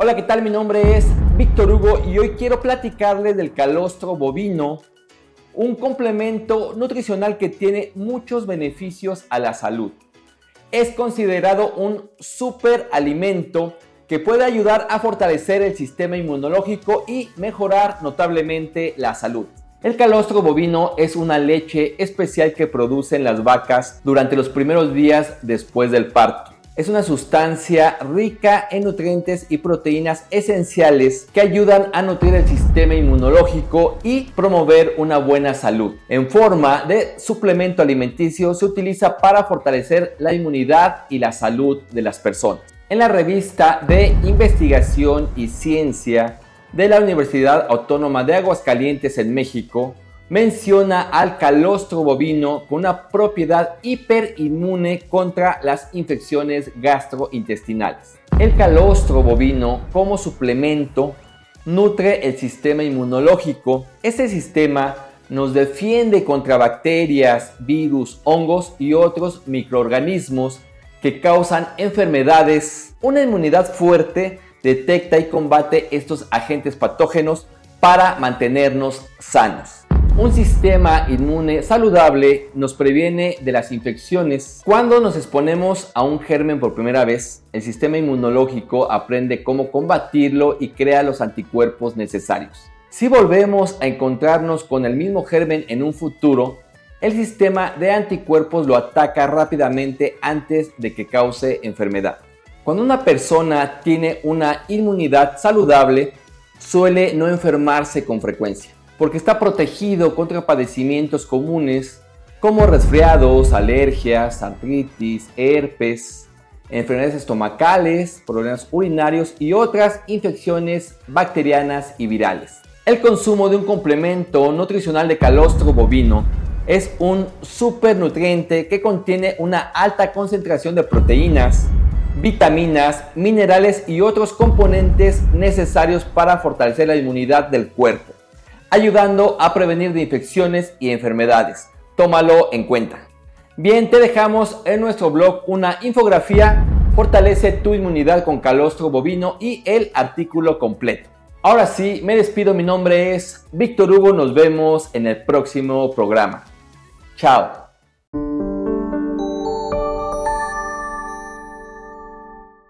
Hola, ¿qué tal? Mi nombre es Víctor Hugo y hoy quiero platicarles del calostro bovino, un complemento nutricional que tiene muchos beneficios a la salud. Es considerado un superalimento que puede ayudar a fortalecer el sistema inmunológico y mejorar notablemente la salud. El calostro bovino es una leche especial que producen las vacas durante los primeros días después del parto. Es una sustancia rica en nutrientes y proteínas esenciales que ayudan a nutrir el sistema inmunológico y promover una buena salud. En forma de suplemento alimenticio se utiliza para fortalecer la inmunidad y la salud de las personas. En la revista de investigación y ciencia de la Universidad Autónoma de Aguascalientes en México menciona al calostro bovino con una propiedad hiperinmune contra las infecciones gastrointestinales. El calostro bovino como suplemento nutre el sistema inmunológico. Este sistema nos defiende contra bacterias, virus, hongos y otros microorganismos que causan enfermedades. Una inmunidad fuerte detecta y combate estos agentes patógenos para mantenernos sanos. Un sistema inmune saludable nos previene de las infecciones. Cuando nos exponemos a un germen por primera vez, el sistema inmunológico aprende cómo combatirlo y crea los anticuerpos necesarios. Si volvemos a encontrarnos con el mismo germen en un futuro, el sistema de anticuerpos lo ataca rápidamente antes de que cause enfermedad. Cuando una persona tiene una inmunidad saludable, suele no enfermarse con frecuencia, porque está protegido contra padecimientos comunes como resfriados, alergias, artritis, herpes, enfermedades estomacales, problemas urinarios y otras infecciones bacterianas y virales. El consumo de un complemento nutricional de calostro bovino es un supernutriente que contiene una alta concentración de proteínas, vitaminas, minerales y otros componentes necesarios para fortalecer la inmunidad del cuerpo, ayudando a prevenir de infecciones y enfermedades. Tómalo en cuenta. Bien, te dejamos en nuestro blog una infografía Fortalece tu inmunidad con calostro bovino y el artículo completo. Ahora sí, me despido, mi nombre es Víctor Hugo, nos vemos en el próximo programa. Chao.